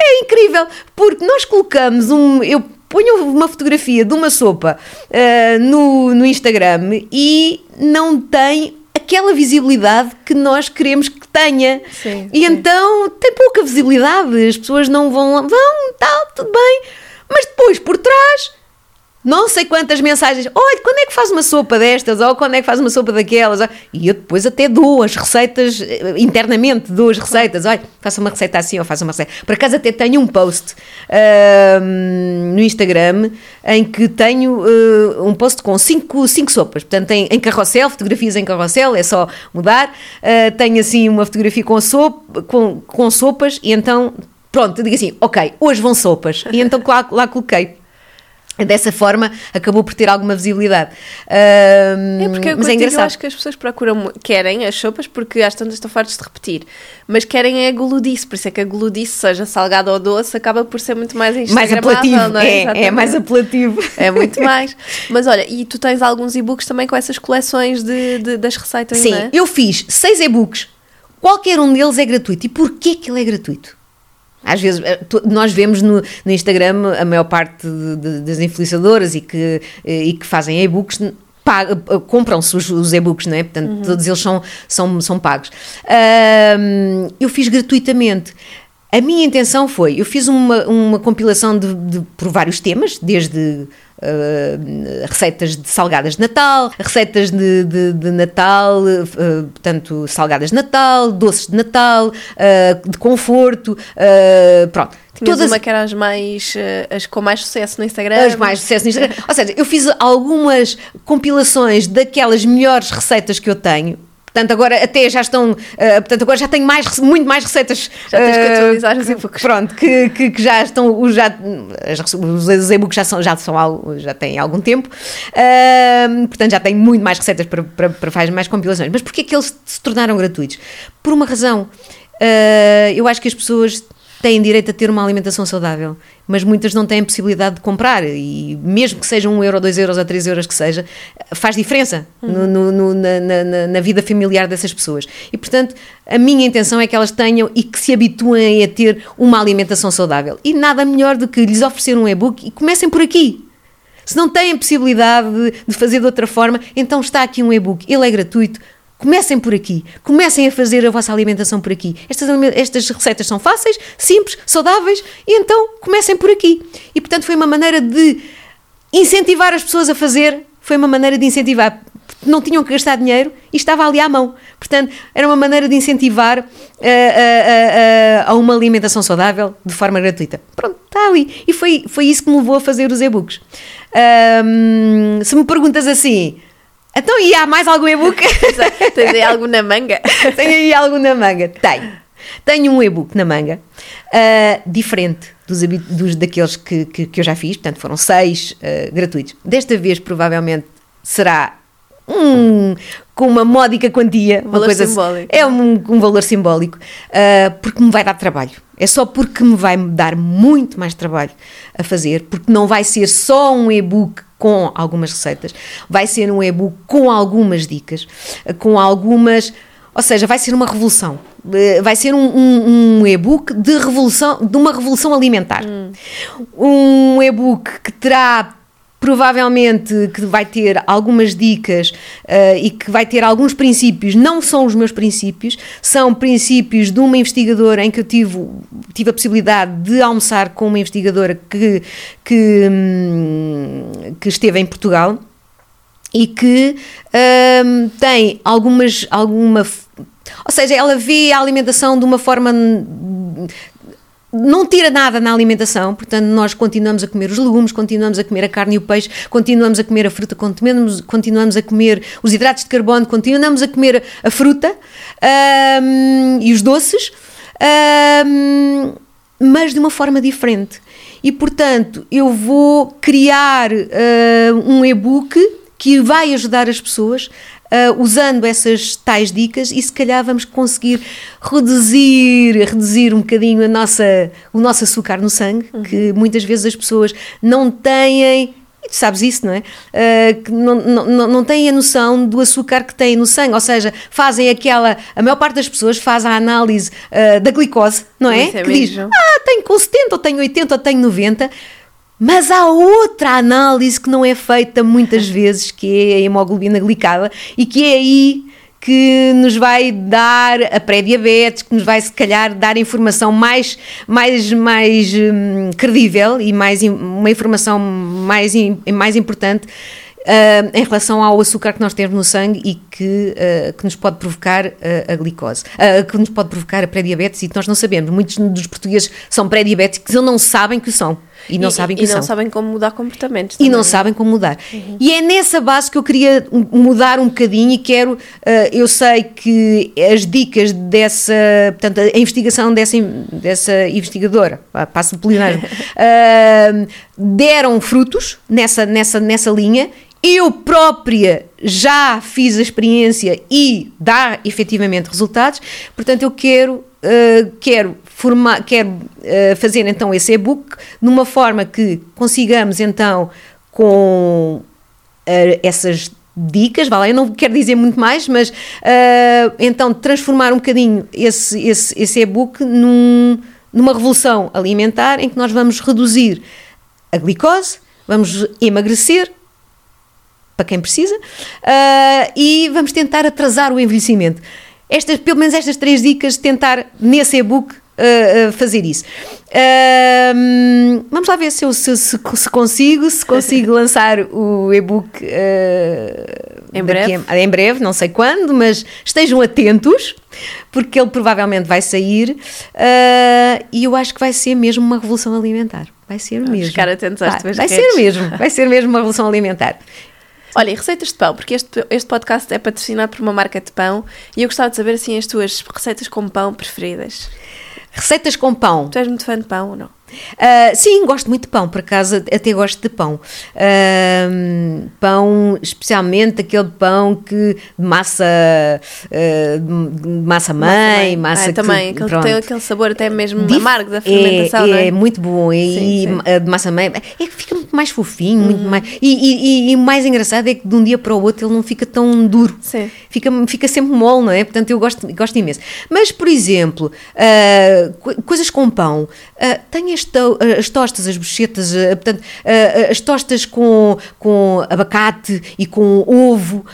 B: É incrível, porque nós colocamos um. Eu ponho uma fotografia de uma sopa uh, no, no Instagram e não tem aquela visibilidade que nós queremos que tenha. Sim, e sim. então tem pouca visibilidade, as pessoas não vão lá, vão, tal, tudo bem, mas depois por trás não sei quantas mensagens. Olha, quando é que faz uma sopa destas? Ou quando é que faz uma sopa daquelas? E eu depois até dou as receitas, eh, internamente dou as receitas. Olha, faça uma receita assim ou faça uma receita. Por acaso até tenho um post uh, no Instagram em que tenho uh, um post com cinco, cinco sopas. Portanto, em, em carrossel, fotografias em carrossel, é só mudar. Uh, tenho assim uma fotografia com, sopa, com, com sopas e então, pronto, digo assim, ok, hoje vão sopas. E então lá, lá coloquei Dessa forma, acabou por ter alguma visibilidade.
A: Um, é porque mas é engraçado. eu acho que as pessoas procuram, querem as sopas, porque às tantas estão fartos de repetir, mas querem a guludice, por isso é que a guludice, seja salgada ou doce, acaba por ser muito mais
B: Mais apelativo, não é? É, é, mais apelativo.
A: É muito [LAUGHS] mais. Mas olha, e tu tens alguns e-books também com essas coleções de, de das receitas,
B: Sim,
A: é?
B: eu fiz seis e-books, qualquer um deles é gratuito. E porquê que ele é gratuito? Às vezes, eh, nós vemos no, no Instagram a maior parte de, de, das influenciadoras e que, eh, e que fazem e-books eh, compram-se os, os e-books, não é? Portanto, uhum. todos eles são, são, são pagos. Um, eu fiz gratuitamente. A minha intenção foi, eu fiz uma, uma compilação de, de, por vários temas, desde Uh, receitas de salgadas de Natal, receitas de, de, de Natal, uh, portanto, salgadas de Natal, doces de Natal, uh, de conforto, pronto.
A: Tinhas Todas... uma que eram as mais as com mais sucesso no Instagram.
B: As mais sucesso no Instagram. Ou seja, eu fiz algumas compilações daquelas melhores receitas que eu tenho Portanto, agora até já estão. Uh, portanto, agora já tenho mais, muito mais receitas.
A: Já tens que atualizar os e-books.
B: Pronto, que, que, que, já estão. Já, os e-books já, são, já, são, já têm algum tempo. Uh, portanto, já tenho muito mais receitas para, para, para fazer mais compilações. Mas porquê é que eles se tornaram gratuitos? Por uma razão. Eu acho que as pessoas têm direito a ter uma alimentação saudável, mas muitas não têm possibilidade de comprar e mesmo que seja um euro, dois euros ou três euros que seja, faz diferença uhum. no, no, na, na, na, vida familiar dessas pessoas. E portanto, a minha intenção é que elas tenham e que se habituem a ter uma alimentação saudável. E nada melhor do que lhes oferecer um e-book e comecem por aqui. Se não têm possibilidade de, de fazer de outra forma, então está aqui um e-book, ele é gratuito Comecem por aqui. Comecem a fazer a vossa alimentação por aqui. Estas, estas receitas são fáceis, simples, saudáveis e então comecem por aqui. E portanto foi uma maneira de incentivar as pessoas a fazer, foi uma maneira de incentivar. Não tinham que gastar dinheiro e estava ali à mão. Portanto, era uma maneira de incentivar uh, uh, uh, a uma alimentação saudável de forma gratuita. Pronto, está ali. E foi, foi isso que me levou a fazer os e-books. Um, se me perguntas assim, então, e há mais algum e-book? [LAUGHS]
A: Tens aí algum na manga? [LAUGHS]
B: Tenho aí algum na manga? Tenho. Tenho um e-book na manga, uh, diferente dos, dos daqueles que, que, que, eu já fiz, portanto foram seis uh, gratuitos. Desta vez, provavelmente, será um, com uma módica quantia.
A: Um valor coisa, simbólico.
B: É um, um valor simbólico, uh, porque me vai dar trabalho. É só porque me vai dar muito mais trabalho a fazer, porque não vai ser só um e-book com algumas receitas, vai ser um e-book com algumas dicas, com algumas. Ou seja, vai ser uma revolução. Eh, vai ser um, um, um e-book de revolução, de uma revolução alimentar. Hum. Um e-book que terá provavelmente que vai ter algumas dicas uh, e que vai ter alguns princípios, não são os meus princípios, são princípios de uma investigadora em que eu tive, tive a possibilidade de almoçar com uma investigadora que, que, hum, que esteve em Portugal e que hum, tem algumas, alguma Ou seja, ela vê a alimentação de uma forma não tira nada na alimentação, portanto, nós continuamos a comer os legumes, continuamos a comer a carne e o peixe, continuamos a comer a fruta, continuamos, continuamos a comer os hidratos de carbono, continuamos a comer a fruta um, e os doces, um, mas de uma forma diferente. E, portanto, eu vou criar uh, um e-book que vai ajudar as pessoas uh, usando essas tais dicas e se calhar vamos conseguir reduzir, reduzir um bocadinho a nossa, o nosso açúcar no sangue, uhum. que muitas vezes as pessoas não têm e tu sabes isso, não é? Uh, que não, não, não têm a noção do açúcar que têm no sangue, ou seja, fazem aquela. A maior parte das pessoas faz a análise uh, da glicose, não é?
A: é
B: que diz, ah, tenho com 70, ou tenho 80, ou tenho 90. Mas há outra análise que não é feita muitas vezes, que é a hemoglobina glicada, e que é aí que nos vai dar a pré-diabetes, que nos vai se calhar dar informação mais, mais, mais hum, credível e mais, uma informação mais, mais importante Uh, em relação ao açúcar que nós temos no sangue e que, uh, que nos pode provocar uh, a glicose, que nos pode provocar a pré-diabetes e que nós não sabemos. Muitos dos portugueses são pré-diabéticos e não sabem que são. E não
A: e,
B: sabem
A: que
B: e
A: não
B: são.
A: sabem como mudar comportamentos.
B: Também. E não sabem como mudar. Uhum. E é nessa base que eu queria mudar um bocadinho e quero. eu sei que as dicas dessa. Portanto, a investigação dessa, dessa investigadora, passo de plenário, [LAUGHS] deram frutos nessa, nessa, nessa linha eu própria já fiz a experiência e dá efetivamente resultados, portanto eu quero, uh, quero, formar, quero uh, fazer então esse e-book numa forma que consigamos então com uh, essas dicas, vale, eu não quero dizer muito mais, mas então transformar um bocadinho esse, esse, esse e-book num, numa revolução alimentar em que nós vamos reduzir a glicose, vamos emagrecer, para quem precisa, uh, e vamos tentar atrasar o envelhecimento. Estas, pelo menos estas três dicas, tentar nesse e-book uh, fazer isso. Uh, vamos lá ver se, eu, se, se, se consigo, se consigo lançar o e-book
A: em, breve.
B: A, em breve, não sei quando, mas estejam atentos, porque ele provavelmente vai sair e eu acho que vai ser mesmo uma revolução alimentar. Vai ser mesmo.
A: Ficar atentos às
B: vai, vai ser mesmo, vai ser mesmo uma revolução alimentar.
A: Olha, e receitas de pão, porque este, este podcast é patrocinado por uma marca de pão e eu gostava de saber assim as tuas receitas com pão preferidas.
B: Receitas com pão.
A: Tu és muito fã de pão ou não?
B: Uh, sim, gosto muito de pão, por acaso até gosto de pão. Uh, pão, especialmente aquele pão que de massa, uh, de massa mãe, massa, massa
A: ah, também,
B: que,
A: aquele tem aquele sabor até mesmo Dif amargo da fermentação,
B: é,
A: é?
B: é? muito bom e, sim, sim. de massa mãe é que fica muito mais fofinho, uhum. muito mais e, e, e, o mais engraçado é que de um dia para o outro ele não fica tão duro,
A: sim.
B: fica, fica sempre mole, não é? Portanto eu gosto, gosto imenso. Mas, por exemplo, coisas com pão, uh, tenho as tostas, as bochetas, uh, portanto, uh, as tostas com, com abacate e com ovo,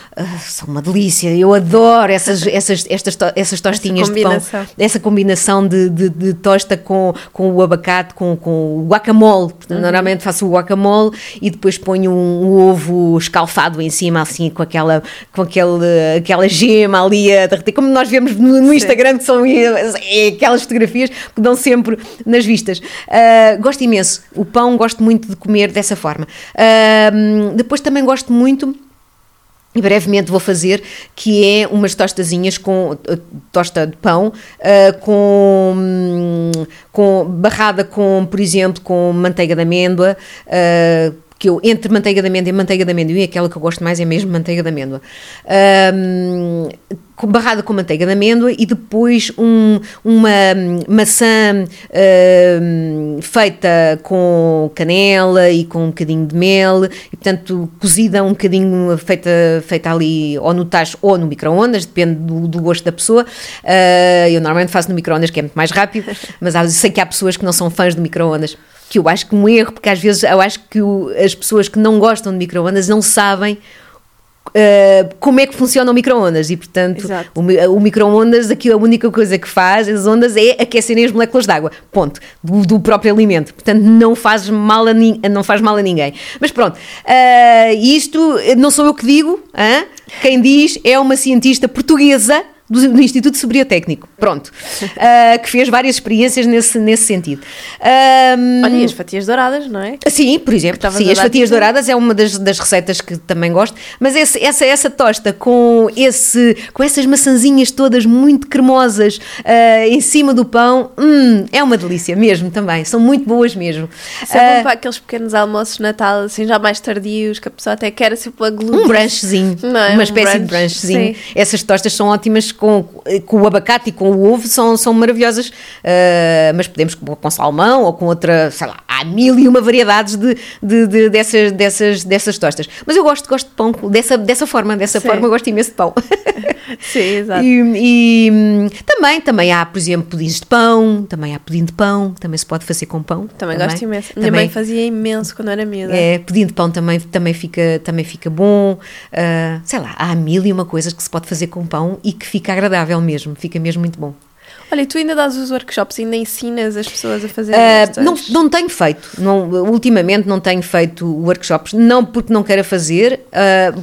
B: são uma delícia. Eu adoro essas, [LAUGHS] essas, estas, essas tostinhas de pão. Essa combinação de, de, de, tosta com, com o abacate, com, com o guacamole. Uhum. Normalmente faço o guacamole e depois ponho um, um, ovo escalfado em cima, assim, com aquela, com aquele, aquela gema ali a derreter, como nós vemos no, no Instagram, que são é, aquelas fotografias que dão sempre nas vistas. Uh, gosto imenso. O pão gosto muito de comer dessa forma. Uh, depois também gosto muito e brevemente vou fazer, que é umas tostazinhas com tosta de pão, uh, com, com barrada com, por exemplo, com manteiga de amêndoa, uh, que eu, entre manteiga de amêndoa e manteiga de amendoim, aquela que eu gosto mais é mesmo manteiga de amêndoa. Um, barrada com manteiga de amêndoa e depois um, uma maçã um, feita com canela e com um bocadinho de mel e portanto cozida um bocadinho feita, feita ali ou no tacho ou no micro-ondas, depende do, do, gosto da pessoa uh, eu normalmente faço no micro-ondas que é muito mais rápido mas sei que há pessoas que não são fãs de micro-ondas que eu acho que um erro, porque às vezes eu acho que o, as pessoas que não gostam de microondas não sabem Uh, como é que funciona o micro-ondas. E portanto Exato. o, o micro-ondas aqui a única coisa que faz as ondas é aquecerem as moléculas de água ponto, do, do, próprio alimento. Portanto não faz mal a, não faz mal a ninguém. Mas pronto, uh, isto não sou eu que digo hein? quem diz é uma cientista portuguesa do, do Instituto Sobriotécnico, pronto, uh, [LAUGHS] que fez várias experiências nesse, nesse sentido.
A: Um, Olha, e as fatias douradas, não é?
B: Sim, por exemplo, sim, as fatias douradas é uma das, das receitas que também gosto, mas esse, essa, essa tosta com, esse, com essas maçãzinhas todas muito cremosas uh, em cima do pão, hum, é uma delícia mesmo também, são muito boas mesmo.
A: Isso é bom para aqueles pequenos almoços de Natal, assim, já mais tardios, que a pessoa até quer assim pela glúten.
B: Um branchezinho, é? uma espécie um de branchezinho. Sim. Essas tostas são ótimas com, com o abacate e com o ovo, são, são maravilhosas, uh, mas podemos com salmão ou com outra, sei lá, há mil e uma variedades de, de, de dessas, dessas, dessas tostas. Mas eu gosto, gosto de pão dessa, dessa forma, dessa Sim. forma eu gosto imenso de pão. [LAUGHS]
A: Sim, exato.
B: E, e, também, também há, por exemplo, pudins de pão, também há pudim de pão, também se pode fazer com pão.
A: Também, também. gosto imenso. Também, Minha mãe fazia imenso quando era miúda.
B: É, pudim de pão também, também, fica, também fica bom. Uh, sei lá, há mil e uma coisas que se pode fazer com pão e que fica agradável mesmo, fica mesmo muito bom.
A: Olha, e tu ainda dás os workshops, ainda ensinas as pessoas a fazer uh,
B: não, não tenho feito, não, ultimamente não tenho feito workshops, não porque não queira fazer, uh,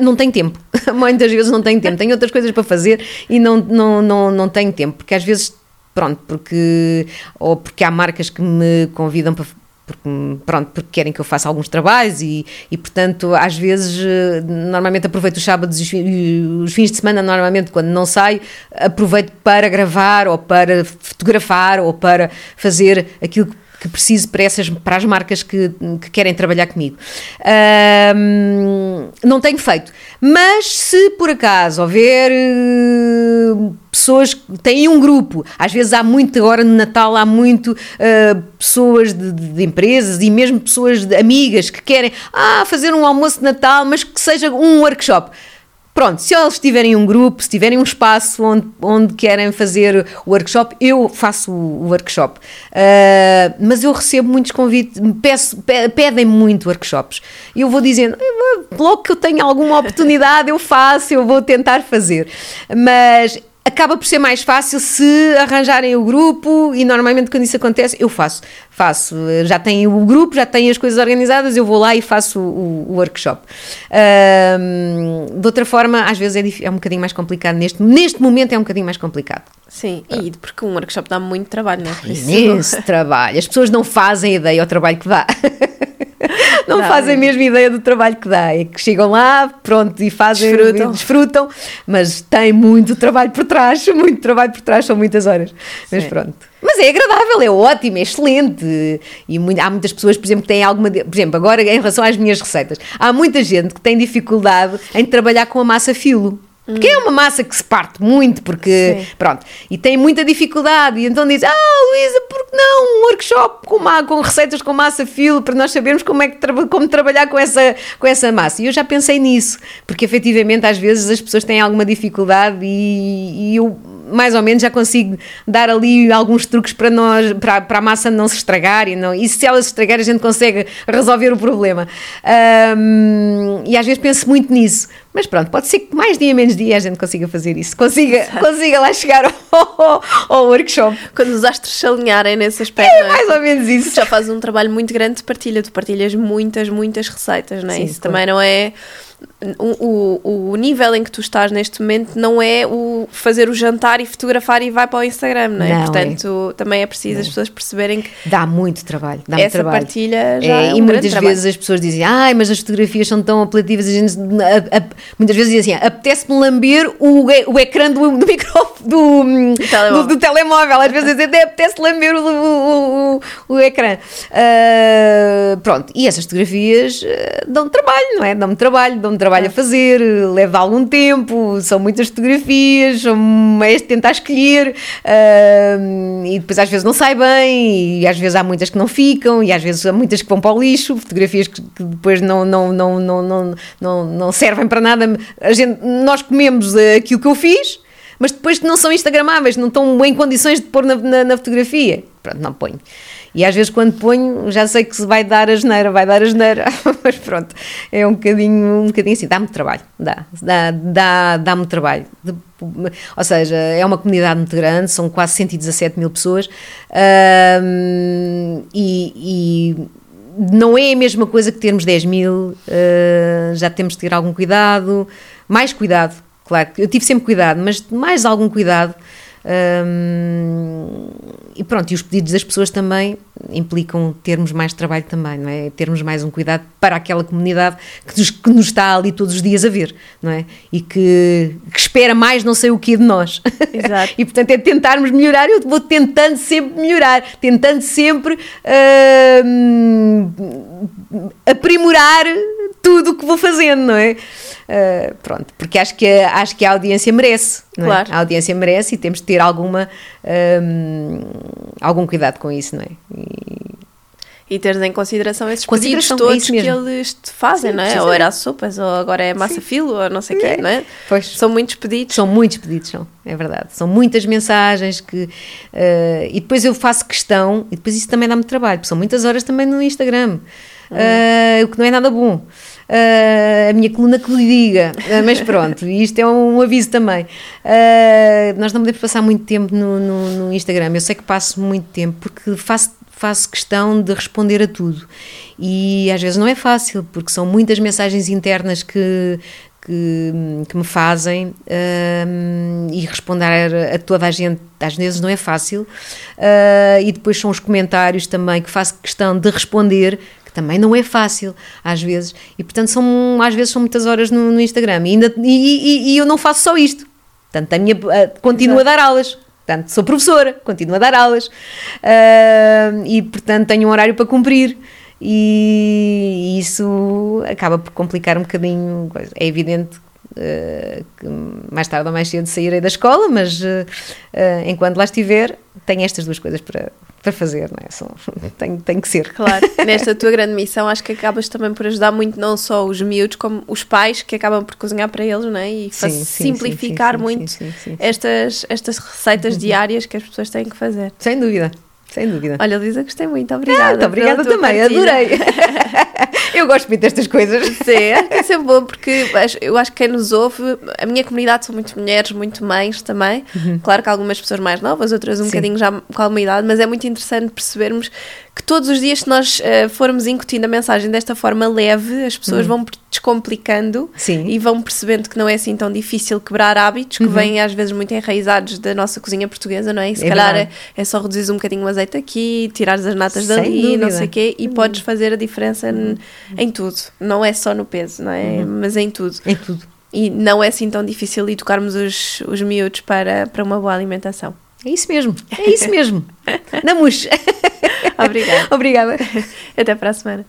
B: não tenho tempo, [LAUGHS] muitas vezes não tenho tempo, tenho outras coisas para fazer e não, não, não, não tenho tempo, porque às vezes, pronto, porque, ou porque há marcas que me convidam para, porque, pronto, porque querem que eu faça alguns trabalhos e, e portanto, às vezes, eh, normalmente aproveito os sábados e os fins de semana, normalmente, quando não saio, aproveito para gravar ou para fotografar ou para fazer aquilo que que preciso para, essas, para as marcas que, que querem trabalhar comigo. Um, não tenho feito. Mas se por acaso houver uh, pessoas que têm um grupo, às vezes há muito, agora no Natal, há muito uh, pessoas de, de, empresas e mesmo pessoas de, amigas que querem ah, fazer um almoço de Natal, mas que seja um workshop Pronto, se eles tiverem um grupo, se tiverem um espaço onde, onde querem fazer o workshop, eu faço o workshop. Uh, mas eu recebo muitos convites, peço, pedem muito workshops. Eu vou dizendo, logo que eu tenho alguma oportunidade, eu faço, eu vou tentar fazer. Mas acaba por ser mais fácil se arranjarem o grupo e normalmente quando isso acontece eu faço, faço, já tenho o grupo, já tenho as coisas organizadas, eu vou lá e faço o, o workshop. Um, de outra forma, às vezes é, é, um bocadinho mais complicado, neste, neste momento é um bocadinho mais complicado.
A: Sim, e porque um workshop dá muito trabalho, não é?
B: Imenso trabalho, as pessoas não fazem ideia ao trabalho que dá. [LAUGHS] [LAUGHS] não Não, fazem a mesma ideia do trabalho que dá. É que chegam lá, pronto, e fazem, desfrutam, e desfrutam mas tem muito trabalho por trás, [LAUGHS] muito trabalho por trás, são muitas horas. Mas Sim. pronto. Mas é agradável, é ótimo, é excelente. E muito, há muitas pessoas, por exemplo, que têm alguma. Por exemplo, agora em relação às minhas receitas, há muita gente que tem dificuldade em trabalhar com a massa filo. Porque é uma massa que se parte muito, porque, Sim. pronto, e tem muita dificuldade, e então diz, ah, Luísa, por que não um workshop com, uma, com receitas com massa filo, para nós sabermos como é que como trabalhar com essa, com essa massa. E eu já pensei nisso, porque efetivamente às vezes as pessoas têm alguma dificuldade e, e eu mais ou menos já consigo dar ali alguns truques para nós, para, para a massa não se estragar e, não, e se ela se estragar a gente consegue resolver o problema. Um, e às vezes penso muito nisso. Mas pronto, pode ser que mais dia menos dia a gente consiga fazer isso, consiga, consiga lá chegar ao, ao, workshop.
A: Quando os astros se alinharem nesse aspecto.
B: É, é? mais ou menos isso.
A: já fazes um trabalho muito grande de partilha, tu partilhas muitas, muitas receitas, não é? Sim, isso claro. também não é o, o, o, nível em que tu estás neste momento não é o fazer o jantar e fotografar e vai para o Instagram, não é? Não, Portanto, é. também é preciso não. as pessoas perceberem que
B: dá muito trabalho, dá essa muito trabalho.
A: partilha já é, é um
B: e muitas vezes as pessoas dizem, ai, mas as fotografias são tão apelativas, a gente a, a, muitas vezes dizem assim, apetece-me lamber o, o ecrã do, do microfone do, telemóvel. Do, do, telemóvel, às vezes dizem, apetece lamber o, o, o, o ecrã. Uh, pronto, e essas fotografias uh, dão trabalho, não é? Dão-me trabalho, dão um trabalho a fazer, leva algum tempo, são muitas fotografias, é tentar escolher uh, e depois às vezes não sai bem, e às vezes há muitas que não ficam, e às vezes há muitas que vão para o lixo, fotografias que, que depois não, não, não, não, não, não, não servem para nada. A gente, nós comemos aquilo que eu fiz, mas depois não são instagramáveis, não estão em condições de pôr na, na, na fotografia. Pronto, não ponho. E às vezes quando ponho, já sei que se vai dar a geneira, vai dar a geneira, [LAUGHS] mas pronto, é um bocadinho, um bocadinho assim, dá-me trabalho, dá, dá, dá, dá-me trabalho. De, ou seja, é uma comunidade muito grande, são quase 117 mil pessoas e, e não é a mesma coisa que termos 10 mil, uh, já temos de ter algum cuidado, mais cuidado, claro, eu tive sempre cuidado, mas mais algum cuidado Hum, e pronto, e os pedidos das pessoas também implicam termos mais trabalho também, não é? Termos mais um cuidado para aquela comunidade que nos, que nos está ali todos os dias a ver, não é? E que, que espera mais não sei o que de nós.
A: Exato. [LAUGHS]
B: e portanto é tentarmos melhorar, eu vou tentando sempre melhorar, tentando sempre hum, aprimorar tudo o que vou fazendo, não é? Uh, pronto, porque acho que, acho que a audiência merece, é?
A: claro.
B: A audiência merece e temos de ter alguma, um, algum cuidado com isso, não é?
A: E, e teres em consideração esses consideração, pedidos é todos é que eles te fazem, sim, não é? Ou era sopas, ou agora é massa sim. filo, ou não sei o quê, não é?
B: Pois.
A: São muitos pedidos.
B: São muitos pedidos, são, é verdade. São muitas mensagens que... Uh, e depois eu faço questão, e depois isso também dá-me trabalho, porque são muitas horas também no Instagram, hum. uh, o que não é nada bom uh, a minha coluna que lhe diga, uh, mas pronto, isto é um, aviso também. Uh, nós não podemos passar muito tempo no, no, no, Instagram, eu sei que passo muito tempo porque faço, faço questão de responder a tudo. E às vezes não é fácil porque são muitas mensagens internas que, que, que, me fazem e responder a, a, toda a gente às vezes não é fácil. Uh, e depois são os comentários também que faço questão de responder que também não é fácil às vezes, e portanto são, às vezes são muitas horas no, no Instagram, e, ainda, e, e, e, eu não faço só isto, portanto a minha, continuo Exato. a dar aulas, portanto sou professora, continuo a dar aulas, uh, e portanto tenho um horário para cumprir, e isso acaba por complicar um bocadinho, é evidente Uh, que mais tarde ou mais cedo sairei da escola, mas uh, enquanto lá estiver, tenho estas duas coisas para, para fazer, não é? Só, [LAUGHS] tem, tem que ser.
A: Claro, [LAUGHS] nesta tua grande missão acho que acabas também por ajudar muito não só os miúdos, como os pais que acabam por cozinhar para eles, não é? E sim, simplificar sim, sim, muito estas, estas receitas [LAUGHS] diárias que as pessoas têm que fazer.
B: Sem dúvida. Sem dúvida.
A: Olha, Luísa, gostei muito. Obrigada. Ah, muito
B: obrigada também, partilha. adorei. [LAUGHS] eu gosto muito destas coisas.
A: Sim, é sempre bom porque eu acho que quem nos ouve, a minha comunidade são muito mulheres, muito mães também. Uhum. Claro que algumas pessoas mais novas, outras um Sim. bocadinho já com alguma idade, mas é muito interessante percebermos que todos os dias, se nós uh, formos incutindo a mensagem desta forma leve, as pessoas uhum. vão descomplicando
B: Sim.
A: e vão percebendo que não é assim tão difícil quebrar hábitos que uhum. vêm às vezes muito enraizados da nossa cozinha portuguesa, não é? E se é calhar é, é, só reduzir um bocadinho o azeite aqui, tirar as natas Sem dali, dúvida. não sei o quê, e uhum. podes fazer a diferença uhum. em tudo. Não é só no peso, não é? Uhum. Mas em tudo.
B: Em tudo.
A: E não é assim tão difícil educarmos os, os miúdos para, para uma boa alimentação.
B: É isso mesmo, é isso mesmo. [LAUGHS] Namus.
A: Obrigada. [LAUGHS]
B: Obrigada.
A: Até para a semana.